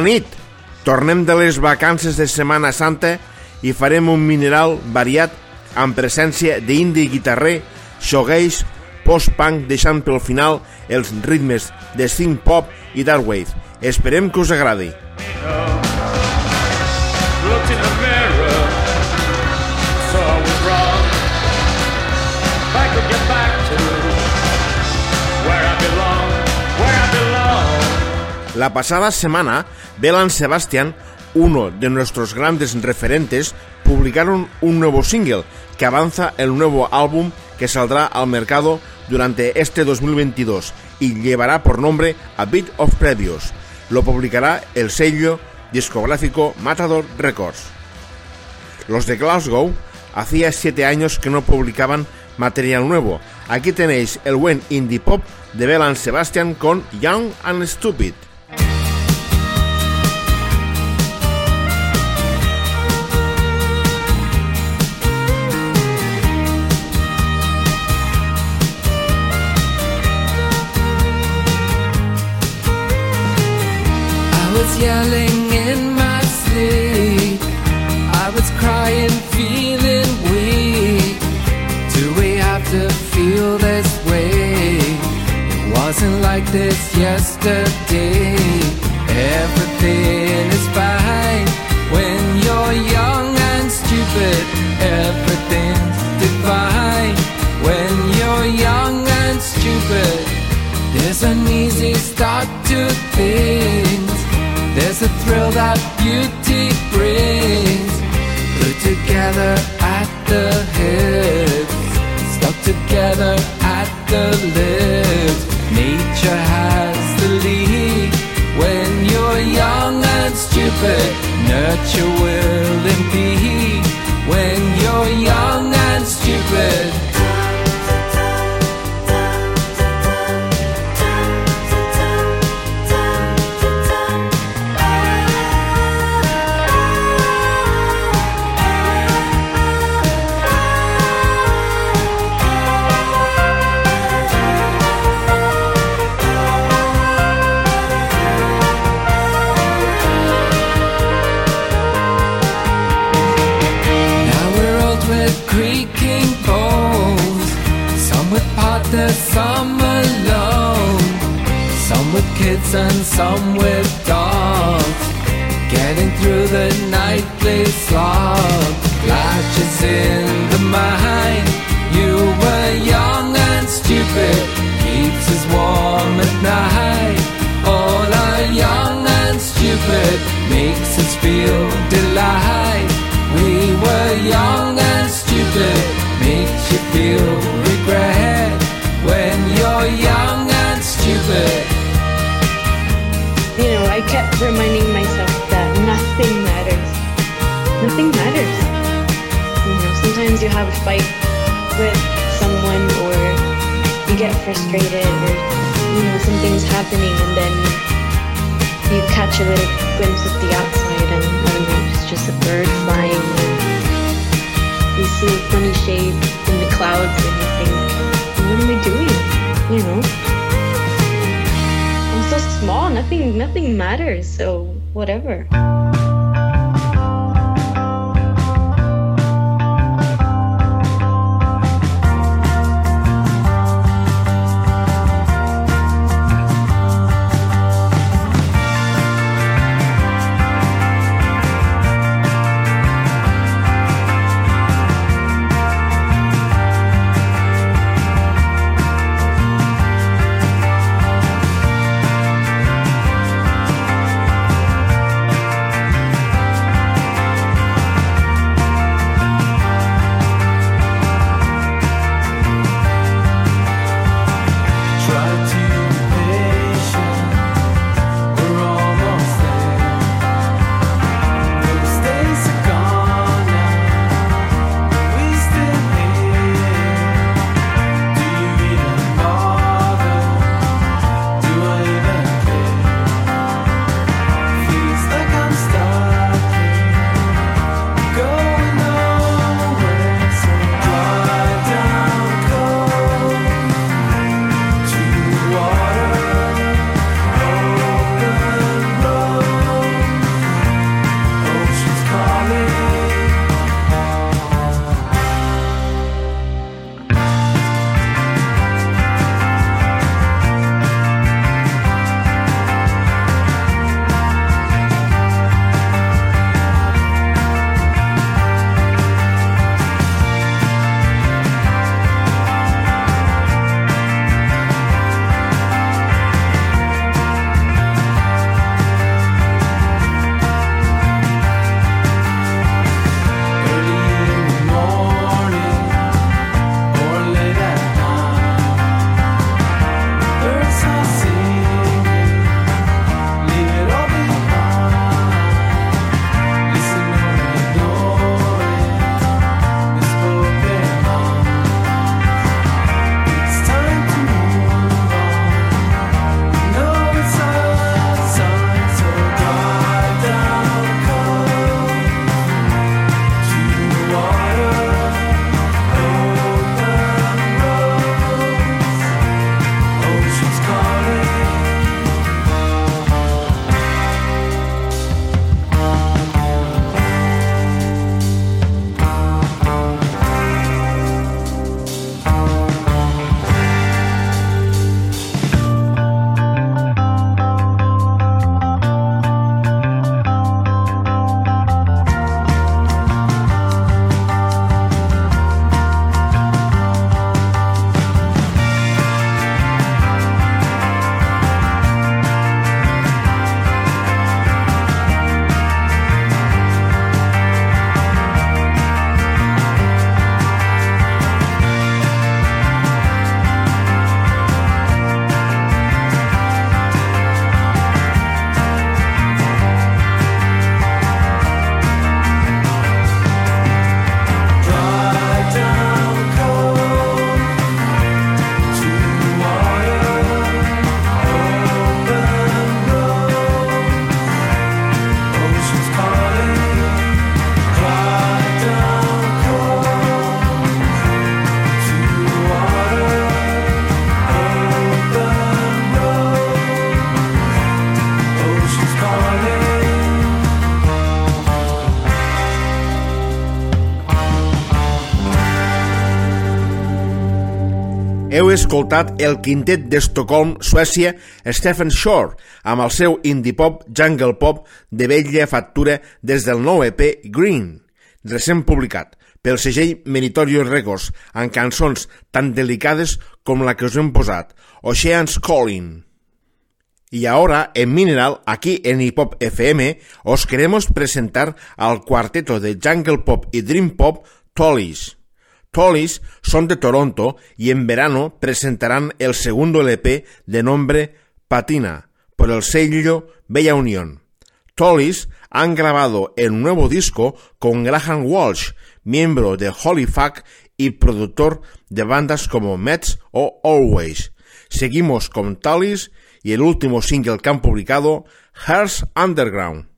Bona nit! Tornem de les vacances de Setmana Santa i farem un mineral variat amb presència d'indi guitarrer, shoegaze, post-punk deixant pel final els ritmes de synth pop i dark wave. Esperem que us agradi. Looked La pasada semana, Belan Sebastian, uno de nuestros grandes referentes, publicaron un nuevo single que avanza el nuevo álbum que saldrá al mercado durante este 2022 y llevará por nombre A Bit of Previous. Lo publicará el sello discográfico Matador Records. Los de Glasgow hacía siete años que no publicaban material nuevo. Aquí tenéis el buen indie pop de Belan Sebastian con Young and Stupid. This yesterday. Everything is fine when you're young and stupid. Everything's divine when you're young and stupid. There's an easy start to things. There's a thrill that beauty brings. Put together at the hips, stuck together at the lips. Nature has the lead when you're young and stupid. Nurture will impede when you're young and stupid. Kids and some with dogs. Getting through the nightly slog. Flashes in the mind. You were young and stupid. Keeps us warm at night. All are young and stupid. Makes us feel delight. We were young and stupid. Makes you feel reminding myself that nothing matters. Nothing matters. You know, sometimes you have a fight with someone or you get frustrated or, you know, something's happening and then you catch a little glimpse of the outside and, I don't know, it's just a bird flying you see a funny shape in the clouds and you think, what am I doing? You know? Small. Nothing, nothing matters. So whatever. Escoltat el quintet d'Estocolm, Suècia, Stephen Shore, amb el seu indie pop, jungle pop, de vella factura des del nou EP Green, recent publicat pel segell Meritorio Records, amb cançons tan delicades com la que us hem posat, Ocean's Calling. Y ahora, en Mineral, aquí en Hip Hop FM, os queremos presentar al cuarteto de Jungle Pop y Dream Pop, Tollies. Tollies son de Toronto y en verano presentarán el segundo LP de nombre Patina por el sello Bella Unión. Tollies han grabado el nuevo disco con Graham Walsh, miembro de Holy Fuck y productor de bandas como Mets o Always. Seguimos con Tollies y el último single que han publicado, Hearts Underground.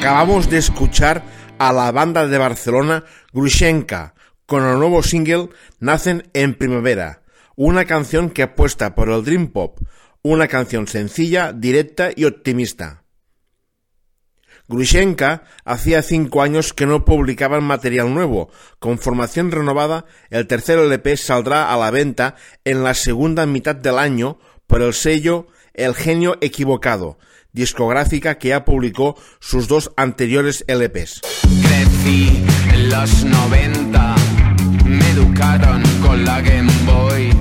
Acabamos de escuchar a la banda de Barcelona Grushenka con el nuevo single Nacen en Primavera, una canción que apuesta por el Dream Pop, una canción sencilla, directa y optimista. Grushenka hacía cinco años que no publicaban material nuevo. Con formación renovada, el tercer LP saldrá a la venta en la segunda mitad del año por el sello El Genio Equivocado, discográfica que ya publicó sus dos anteriores LPs. Crecí en los 90, me educaron con la Game Boy,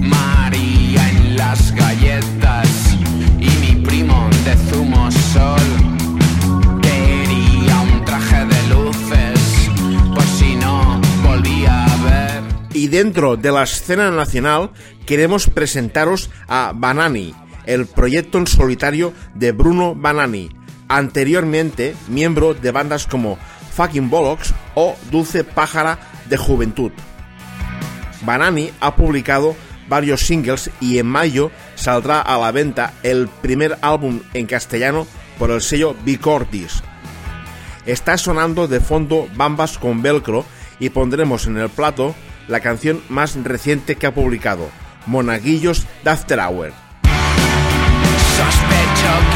María en las galletas y mi primo de zumo sol. Y dentro de la escena nacional queremos presentaros a Banani, el proyecto en solitario de Bruno Banani, anteriormente miembro de bandas como Fucking Bollocks o Dulce Pájara de Juventud. Banani ha publicado varios singles y en mayo saldrá a la venta el primer álbum en castellano por el sello Bicordis. Está sonando de fondo Bambas con Velcro y pondremos en el plato la canción más reciente que ha publicado, Monaguillos de After Hour. choke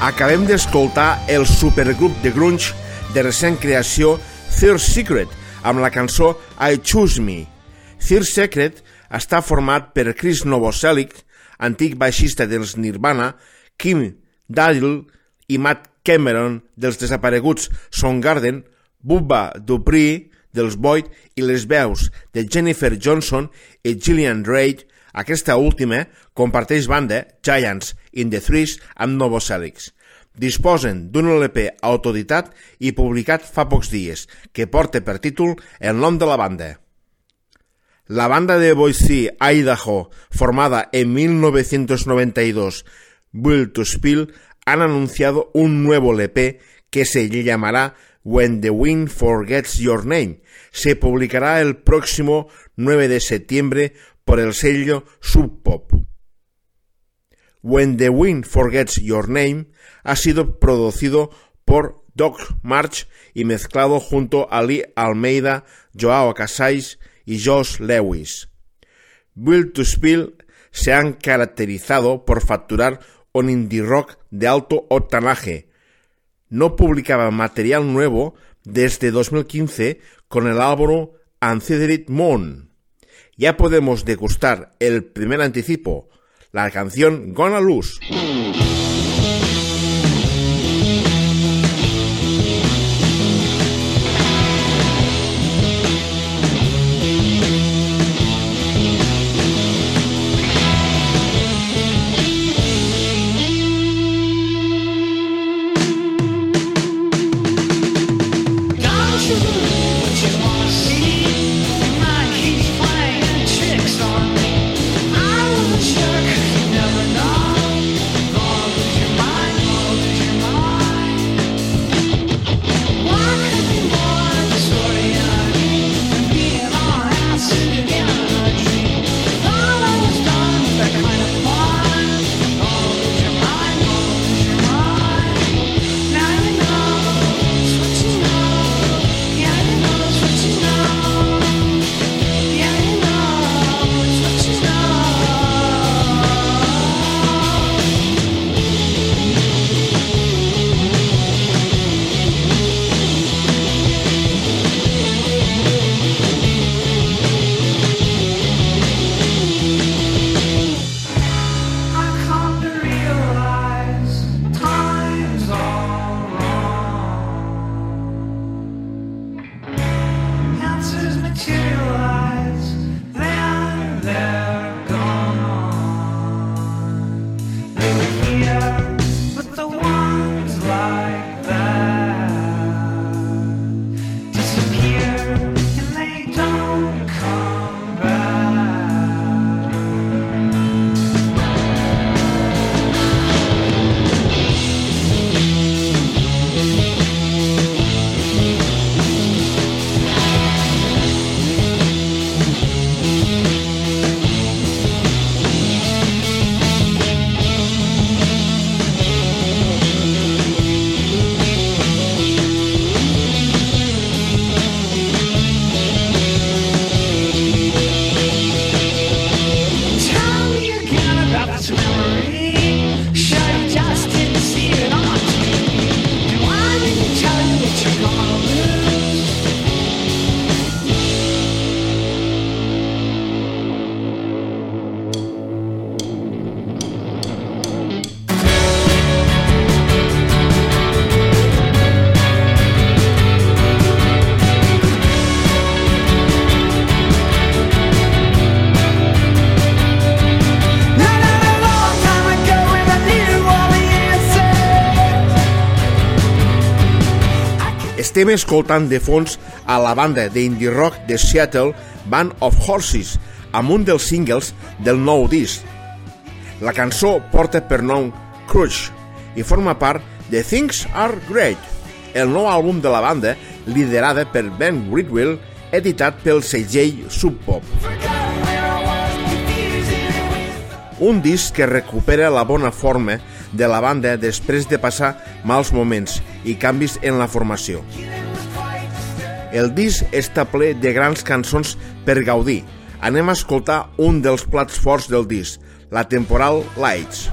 Acabem d'escoltar el supergrup de grunge de recent creació Third Secret amb la cançó I Choose Me. Third Secret està format per Chris Novoselic, antic baixista dels Nirvana, Kim Daryl i Matt Cameron dels desapareguts Soundgarden, Bubba Dupree dels Void i les veus de Jennifer Johnson i Gillian Reid, aquesta última comparteix banda Giants in the Threes amb Novoselics. Disposen d'un LP autoditat i publicat fa pocs dies, que porta per títol el nom de la banda. La banda de Boise, Idaho, formada en 1992, Will to Spill, han anunciado un nuevo LP que se llamará When the Wind Forgets Your Name. Se publicará el próximo 9 de septiembre por el sello Sub Pop. When the Wind Forgets Your Name ha sido producido por Doc March y mezclado junto a Lee Almeida, Joao Casais y Josh Lewis. Will to Spill se han caracterizado por facturar un indie rock de alto octanaje. No publicaba material nuevo desde 2015 con el álbum Ancestral Moon. Ya podemos degustar el primer anticipo, la canción Gonna Lose. Estem escoltant de fons a la banda d'indie rock de Seattle Band of Horses amb un dels singles del nou disc. La cançó porta per nom Crush i forma part de Things Are Great, el nou àlbum de la banda liderada per Ben Ridwell editat pel segell Sub Pop. Un disc que recupera la bona forma de la banda després de passar mals moments i canvis en la formació. El disc està ple de grans cançons per gaudir. Anem a escoltar un dels plats forts del disc, la temporal Lights.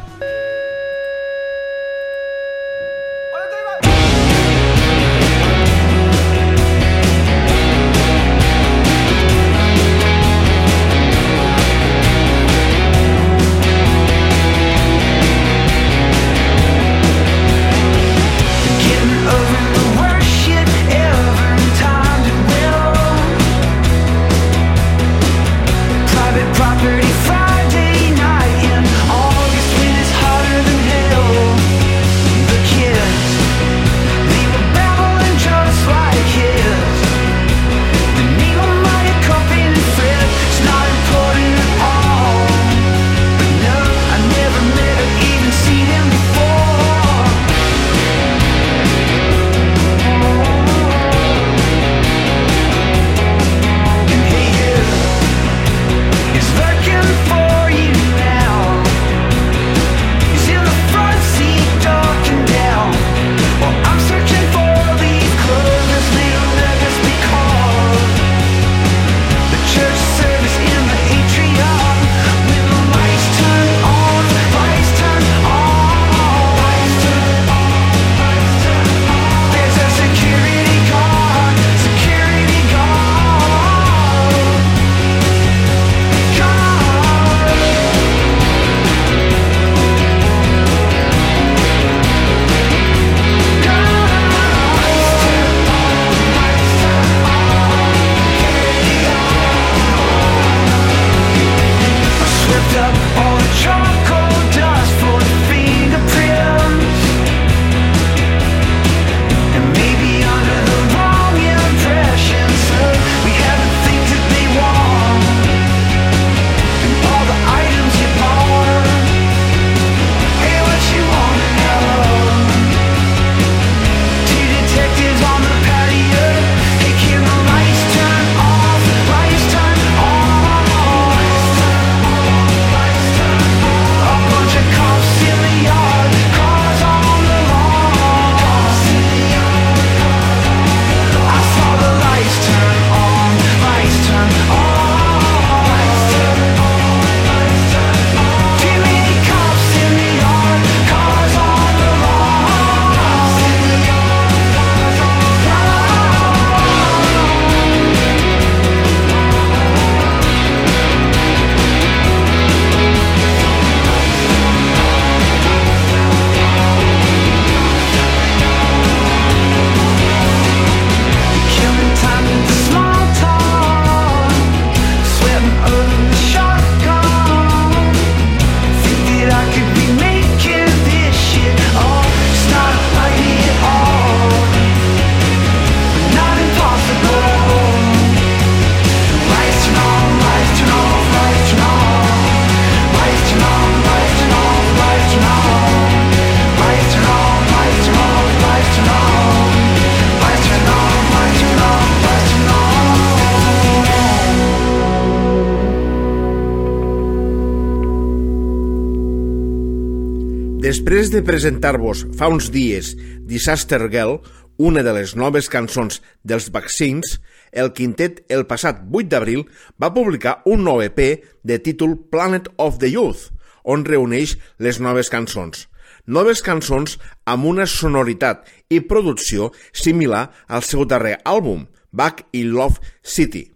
de presentar-vos fa uns dies Disaster Girl, una de les noves cançons dels Vaccines, el quintet el passat 8 d'abril va publicar un nou EP de títol Planet of the Youth, on reuneix les noves cançons. Noves cançons amb una sonoritat i producció similar al seu darrer àlbum, Back in Love City.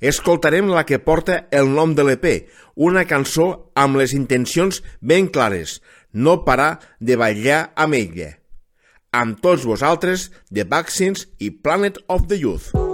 Escoltarem la que porta el nom de l'EP, una cançó amb les intencions ben clares, no parar de ballar amb ella. Amb tots vosaltres, The Vaccines i Planet of the Youth.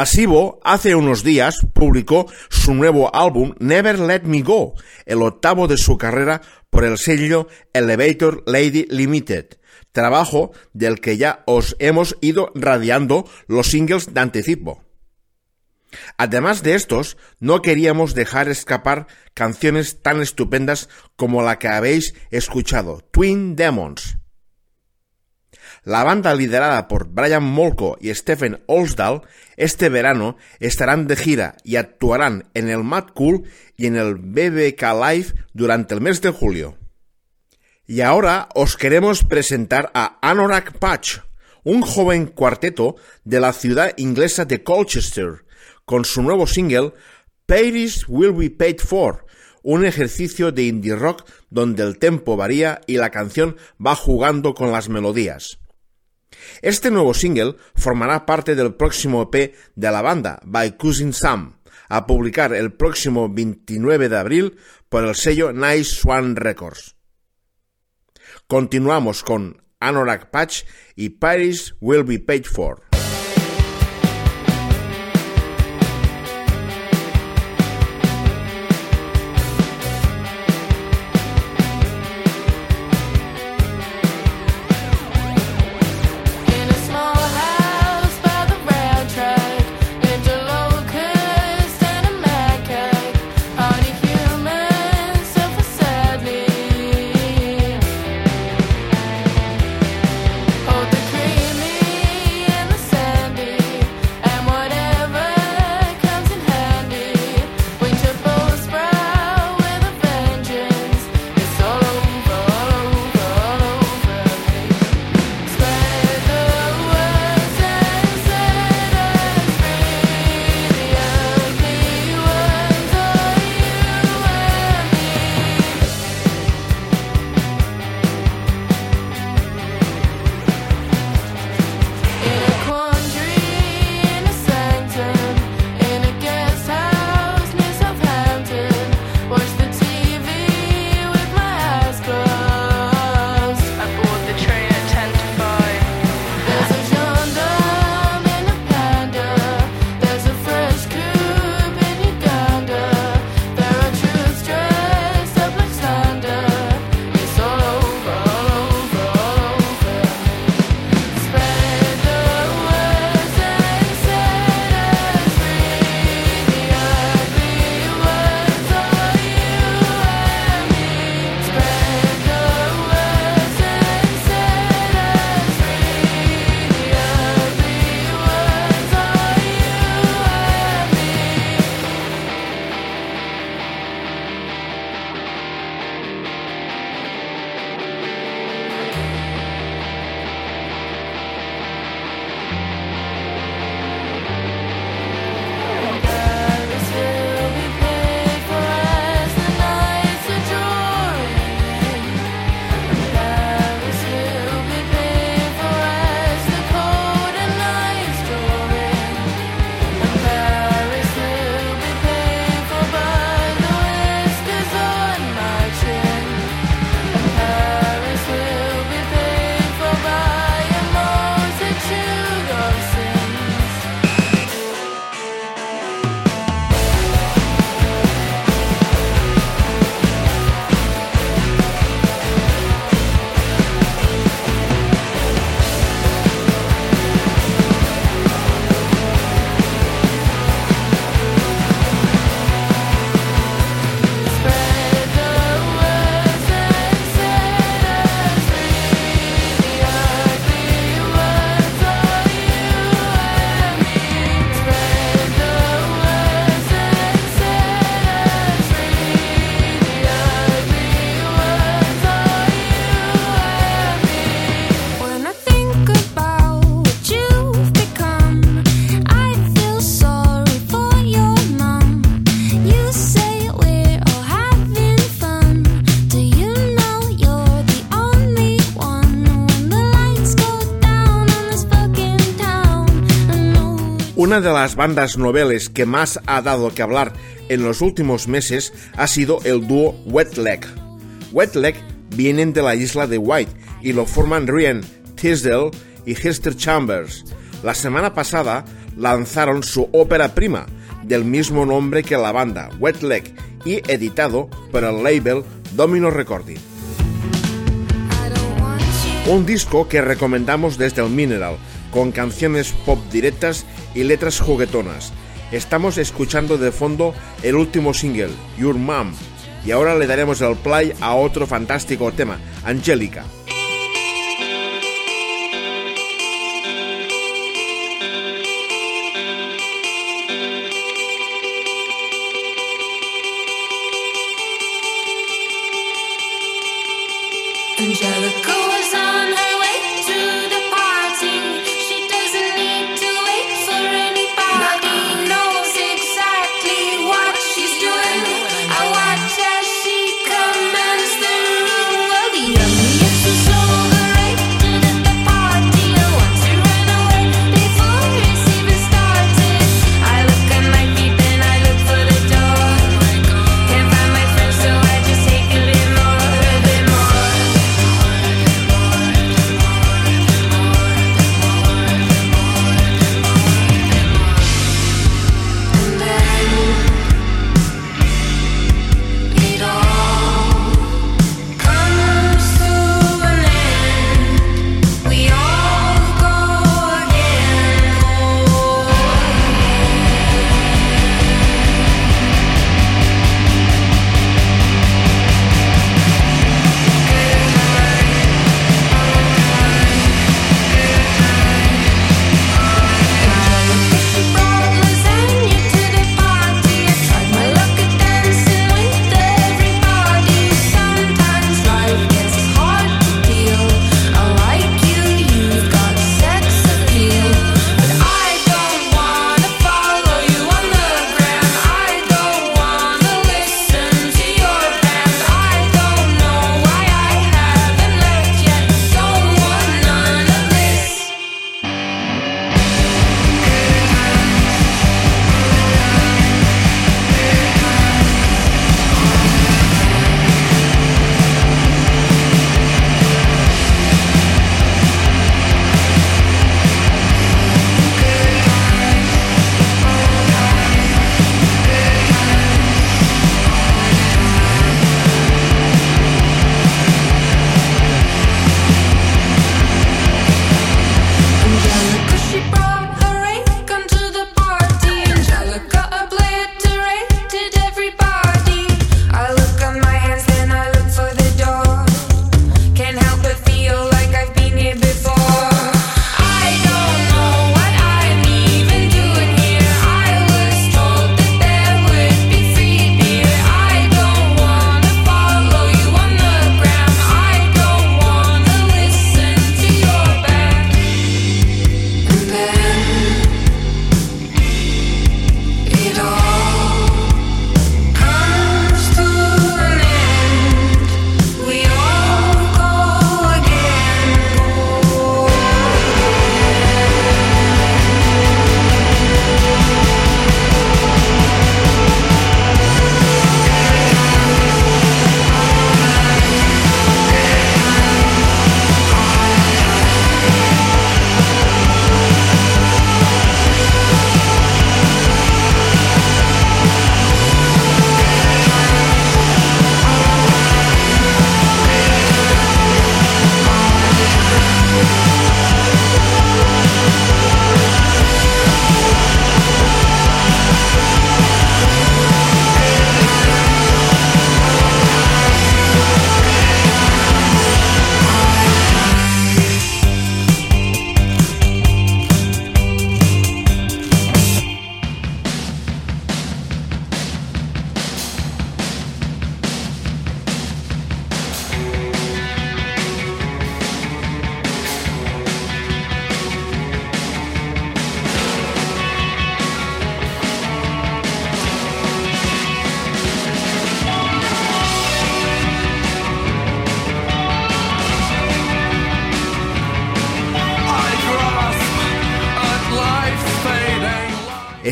Placebo hace unos días publicó su nuevo álbum Never Let Me Go, el octavo de su carrera por el sello Elevator Lady Limited, trabajo del que ya os hemos ido radiando los singles de anticipo. Además de estos, no queríamos dejar escapar canciones tan estupendas como la que habéis escuchado, Twin Demons. La banda liderada por Brian Molko y Stephen Olsdal este verano estarán de gira y actuarán en el Mad Cool y en el BBK Live durante el mes de julio. Y ahora os queremos presentar a Anorak Patch, un joven cuarteto de la ciudad inglesa de Colchester, con su nuevo single Paris Will Be Paid For, un ejercicio de indie rock donde el tempo varía y la canción va jugando con las melodías. Este nuevo single formará parte del próximo EP de la banda, By Cousin Sam, a publicar el próximo 29 de abril por el sello Nice Swan Records. Continuamos con Anorak Patch y Paris Will Be Paid For. Una de las bandas noveles que más ha dado que hablar en los últimos meses ha sido el dúo Wet Leg. Wet Leg vienen de la isla de White y lo forman Ryan Tisdale y Hester Chambers. La semana pasada lanzaron su ópera prima, del mismo nombre que la banda, Wet Leg y editado por el label Domino Recording. Un disco que recomendamos desde el Mineral, con canciones pop directas y letras juguetonas. Estamos escuchando de fondo el último single, Your Mom, y ahora le daremos el play a otro fantástico tema, Angélica. Angelica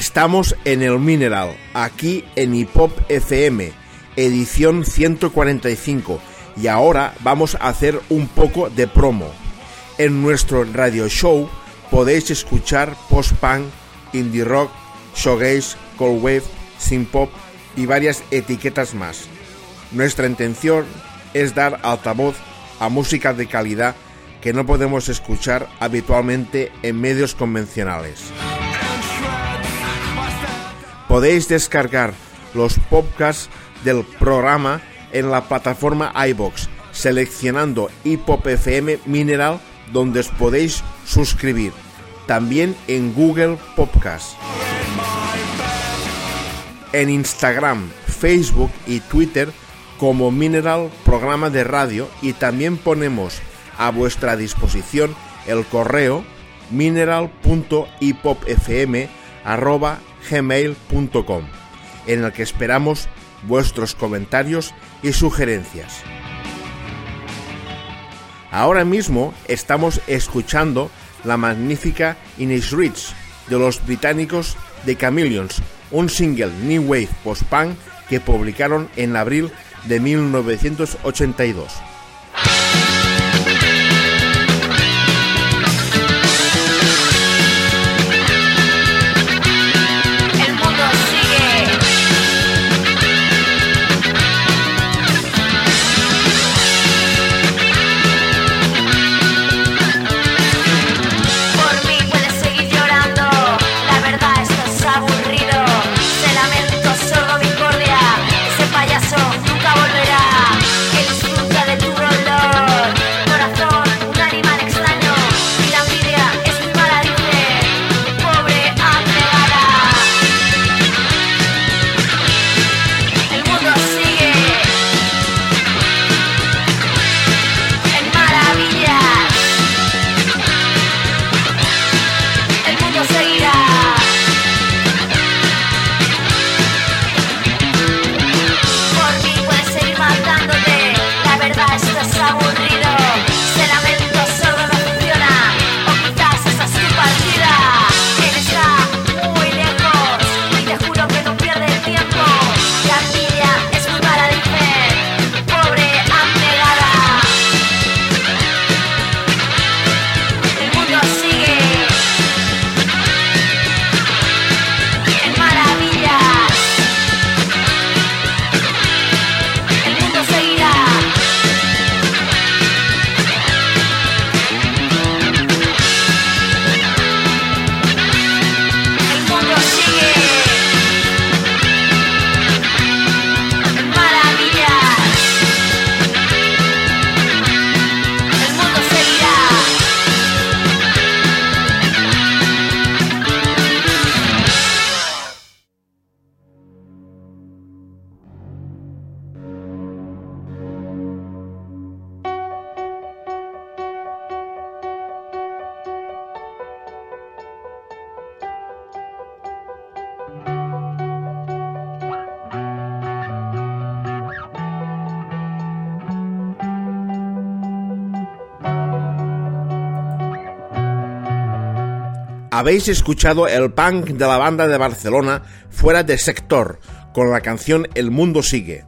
Estamos en el Mineral, aquí en Hipop FM, edición 145, y ahora vamos a hacer un poco de promo. En nuestro radio show podéis escuchar post-punk, indie rock, shoegaze, cold wave, synth pop y varias etiquetas más. Nuestra intención es dar altavoz a música de calidad que no podemos escuchar habitualmente en medios convencionales. Podéis descargar los podcasts del programa en la plataforma iBox, seleccionando Hip FM Mineral, donde os podéis suscribir. También en Google Podcast. En Instagram, Facebook y Twitter como Mineral Programa de Radio y también ponemos a vuestra disposición el correo mineral.hipopfm.gmail.com en el que esperamos vuestros comentarios y sugerencias. Ahora mismo estamos escuchando la magnífica Ines Rich de los británicos The Chameleons, un single New Wave Post-Punk que publicaron en abril de 1982. Habéis escuchado el punk de la banda de Barcelona fuera de sector con la canción El Mundo Sigue.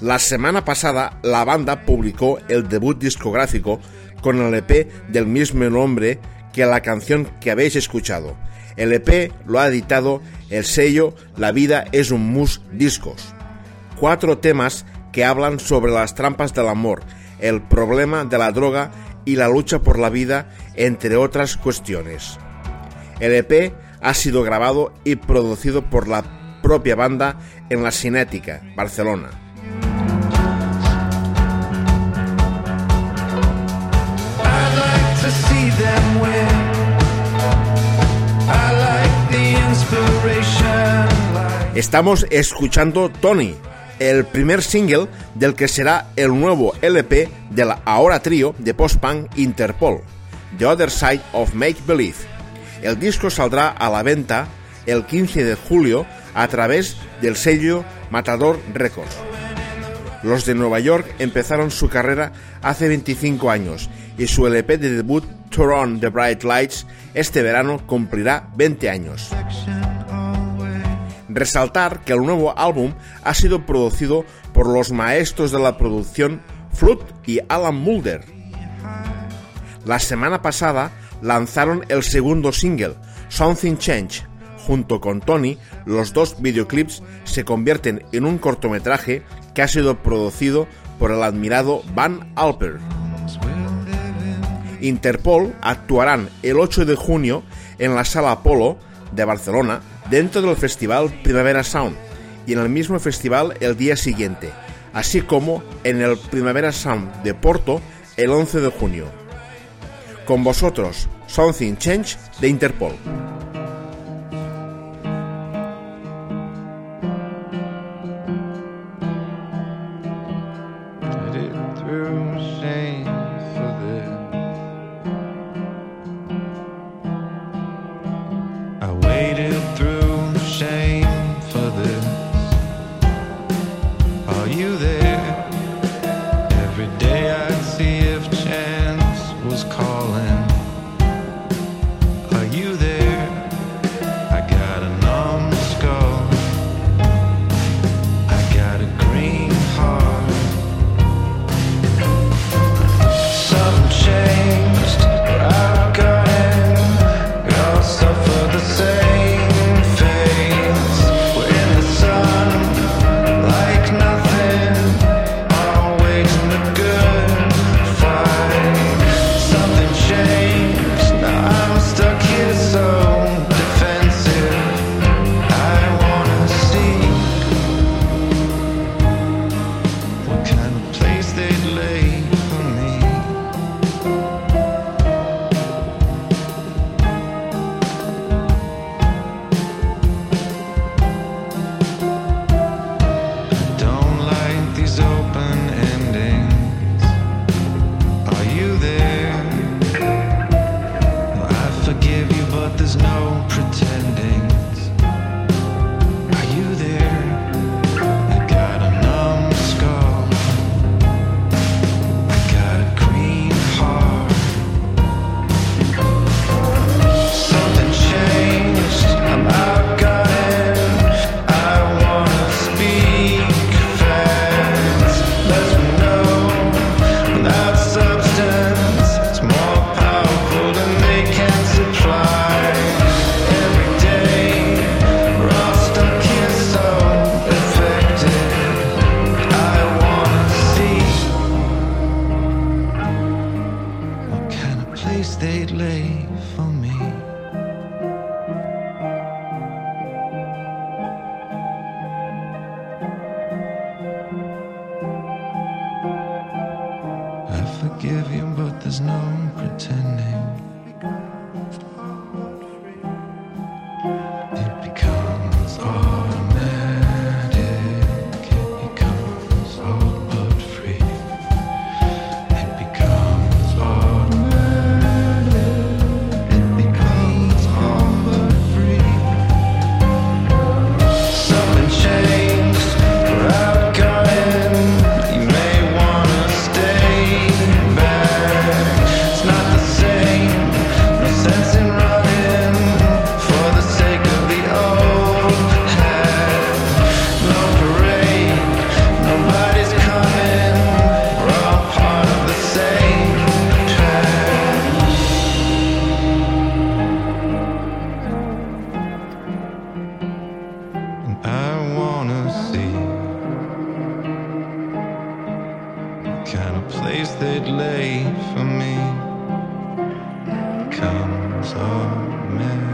La semana pasada la banda publicó el debut discográfico con el EP del mismo nombre que la canción que habéis escuchado. El EP lo ha editado el sello La Vida es un Mus Discos. Cuatro temas que hablan sobre las trampas del amor, el problema de la droga y la lucha por la vida, entre otras cuestiones. El EP ha sido grabado y producido por la propia banda en La Cinética, Barcelona. Estamos escuchando Tony, el primer single del que será el nuevo LP de la ahora trío de post-punk Interpol, The Other Side of Make Believe. El disco saldrá a la venta el 15 de julio a través del sello Matador Records. Los de Nueva York empezaron su carrera hace 25 años y su LP de debut Turn on the Bright Lights este verano cumplirá 20 años. Resaltar que el nuevo álbum ha sido producido por los maestros de la producción Flood y Alan Mulder. La semana pasada lanzaron el segundo single, Something Change. Junto con Tony, los dos videoclips se convierten en un cortometraje que ha sido producido por el admirado Van Alper. Interpol actuarán el 8 de junio en la Sala Apolo de Barcelona dentro del festival Primavera Sound y en el mismo festival el día siguiente, así como en el Primavera Sound de Porto el 11 de junio. Con vosotros, Something Change de Interpol. late for me comes of me.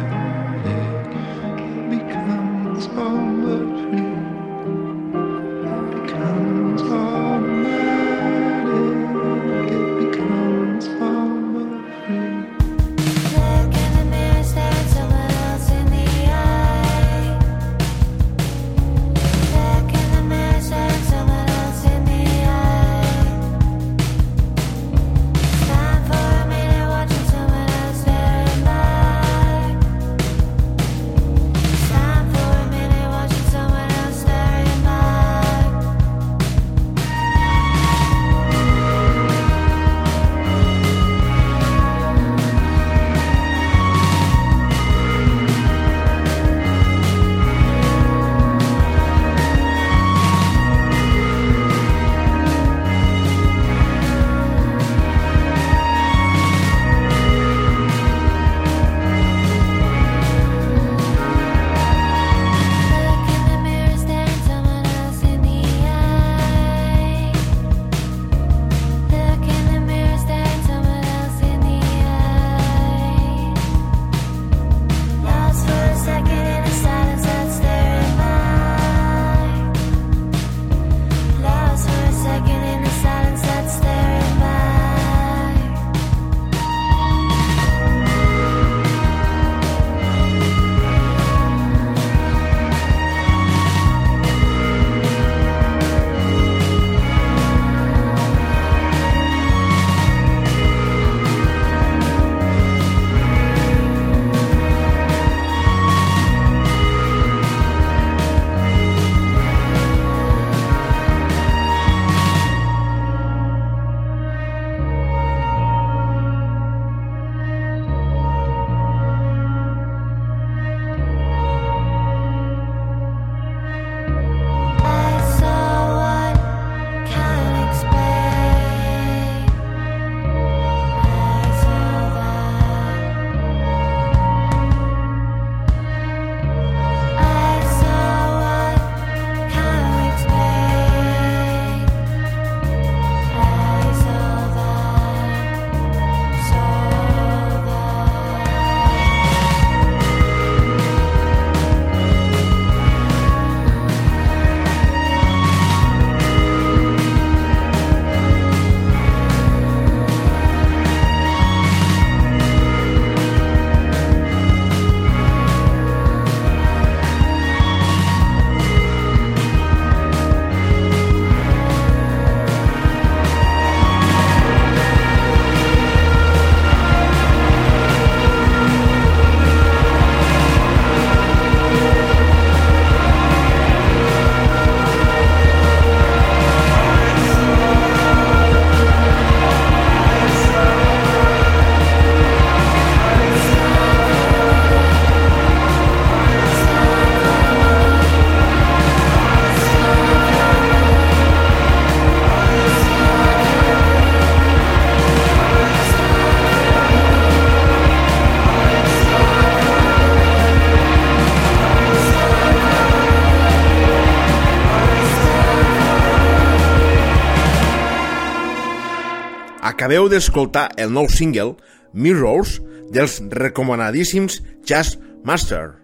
Acabeu d'escoltar el nou single Mirrors dels recomanadíssims Jazz Master.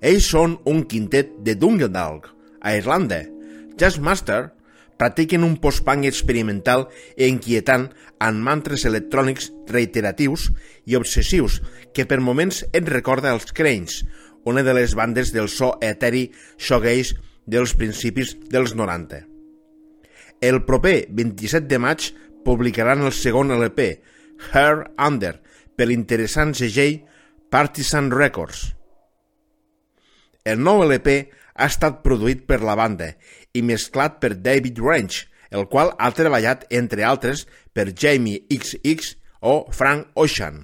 Ells són un quintet de Dungedalg, a Irlanda. Jazz Master practiquen un post-punk experimental i inquietant amb mantres electrònics reiteratius i obsessius que per moments et recorda els Cranes, una de les bandes del so eteri shoegaze dels principis dels 90. El proper 27 de maig publicaran el segon LP, Hair Under, per l'interessant segell Partisan Records. El nou LP ha estat produït per la banda i mesclat per David Range, el qual ha treballat, entre altres, per Jamie XX o Frank Ocean.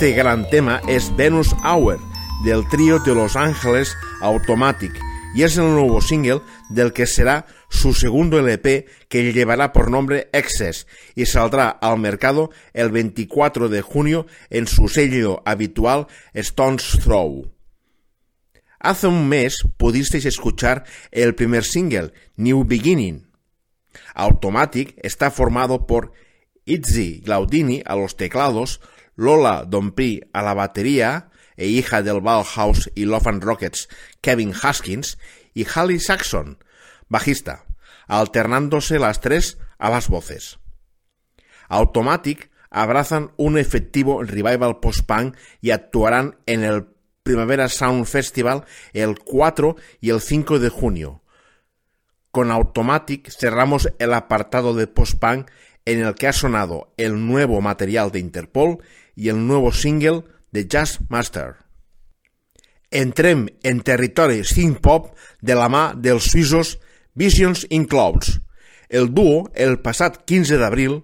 Este gran tema es Venus Hour, del trío de Los Ángeles Automatic, y es el nuevo single del que será su segundo LP que llevará por nombre Excess y saldrá al mercado el 24 de junio en su sello habitual Stone's Throw. Hace un mes pudisteis escuchar el primer single, New Beginning. Automatic está formado por Itzy Glaudini a los teclados, Lola Dompri a la batería e hija del Bauhaus y Love and Rockets Kevin Haskins y Hallie Saxon, bajista, alternándose las tres a las voces. Automatic abrazan un efectivo revival post-punk y actuarán en el Primavera Sound Festival el 4 y el 5 de junio. Con Automatic cerramos el apartado de post-punk en el que ha sonado el nuevo material de Interpol y el nuevo single de Jazz Master. Entrem en territori synth-pop de la mà dels suïssos Visions in Clouds. El duo, el passat 15 d'abril,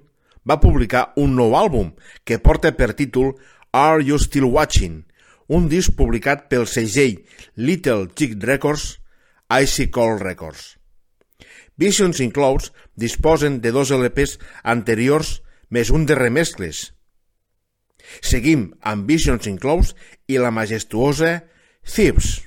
va publicar un nou àlbum que porta per títol Are You Still Watching, un disc publicat pel segell Little Jig Records, Icy Cold Records. Visions in Clouds disposen de dos LPs anteriors més un de remescles. Seguim amb Visions in Clouds i la majestuosa Thieves.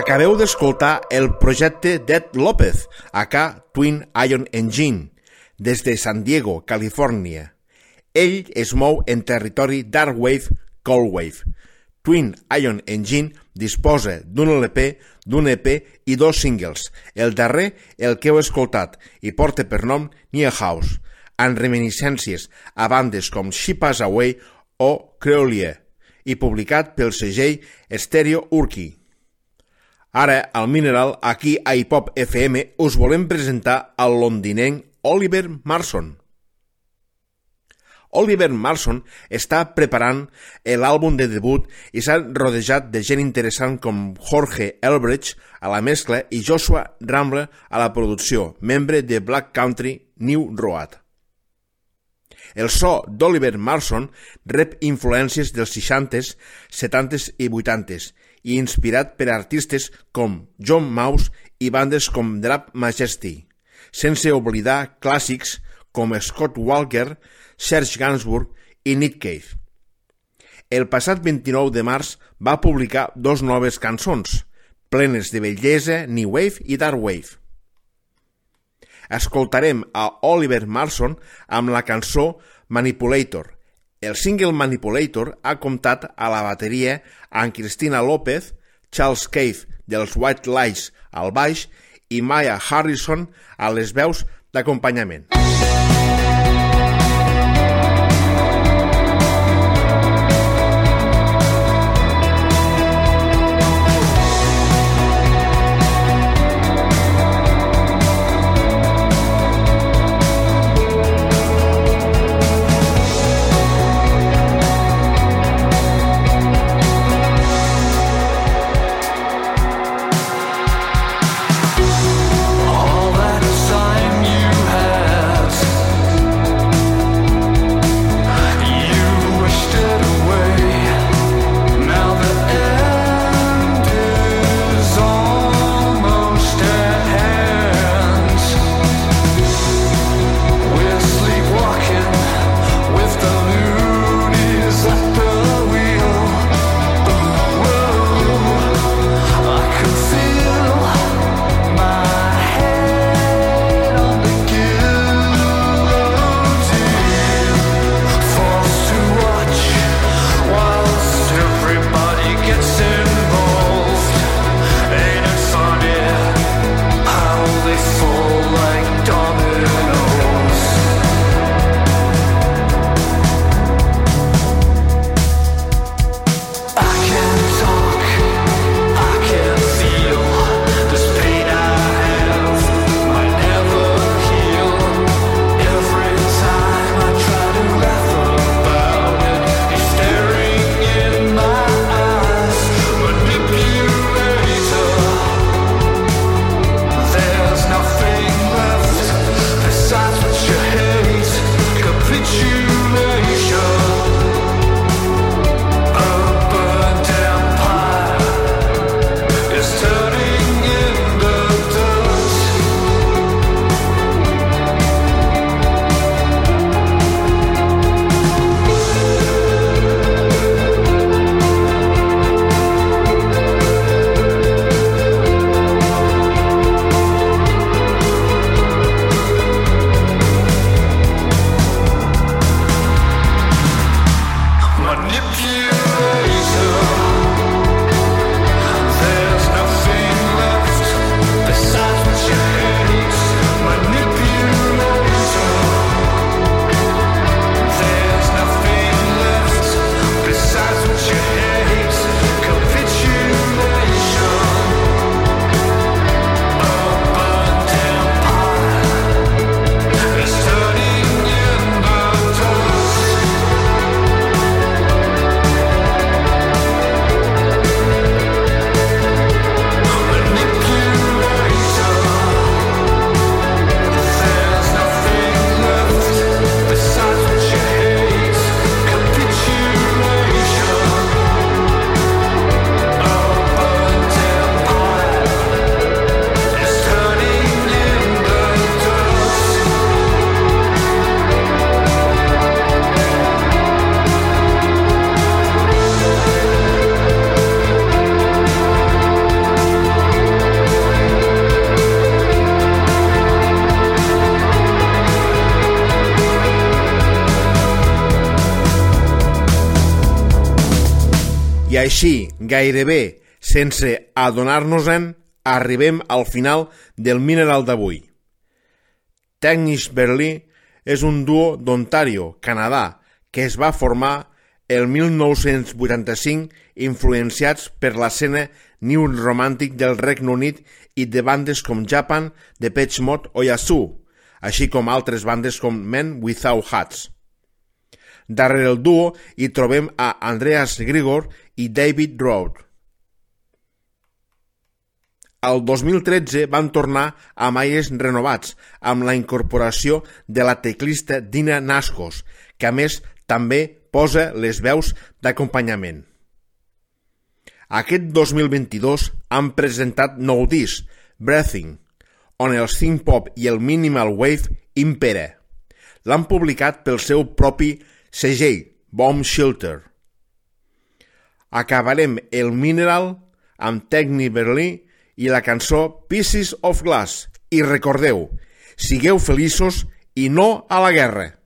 Acabeu d'escoltar el projecte Dead López, acá Twin Iron Engine, des de San Diego, Califòrnia. Ell es mou en territori Dark Wave, Cold Wave. Twin Iron Engine disposa d'un LP, d'un EP i dos singles. El darrer, el que heu escoltat, i porta per nom Nia House, amb reminiscències a bandes com She Pass Away o Creolier, i publicat pel segell Stereo Urki. Ara, al Mineral, aquí a Hip Hop FM, us volem presentar el londinenc Oliver Marson. Oliver Marson està preparant l'àlbum de debut i s'ha rodejat de gent interessant com Jorge Elbridge a la mescla i Joshua Rambler a la producció, membre de Black Country New Road. El so d'Oliver Marson rep influències dels 60s, 70s i 80s i inspirat per artistes com John Mouse i bandes com Drap Majesty, sense oblidar clàssics com Scott Walker, Serge Gainsbourg i Nick Cave. El passat 29 de març va publicar dos noves cançons, plenes de bellesa, New Wave i Dark Wave. Escoltarem a Oliver Marson amb la cançó Manipulator. El single Manipulator ha comptat a la bateria amb Cristina López, Charles Cave dels White Lies al baix i Maya Harrison a les veus d'acompanyament. Així, gairebé sense adonar-nos-en, arribem al final del Mineral d'avui. Technics Berlí és un duo d'Ontario, Canadà, que es va formar el 1985 influenciats per l'escena New Romantic del Regne Unit i de bandes com Japan, Depeche Mode o Yazoo, així com altres bandes com Men Without Hats. Darrere el duo hi trobem a Andreas Grigor i David Rode. Al 2013 van tornar amb aires renovats amb la incorporació de la teclista Dina Nascos, que a més també posa les veus d'acompanyament. Aquest 2022 han presentat nou disc, Breathing, on el synth pop i el minimal wave impera. L'han publicat pel seu propi segell, Bomb Shelter. Acabarem el Mineral amb Techni Berlí i la cançó Pieces of Glass. I recordeu, sigueu feliços i no a la guerra.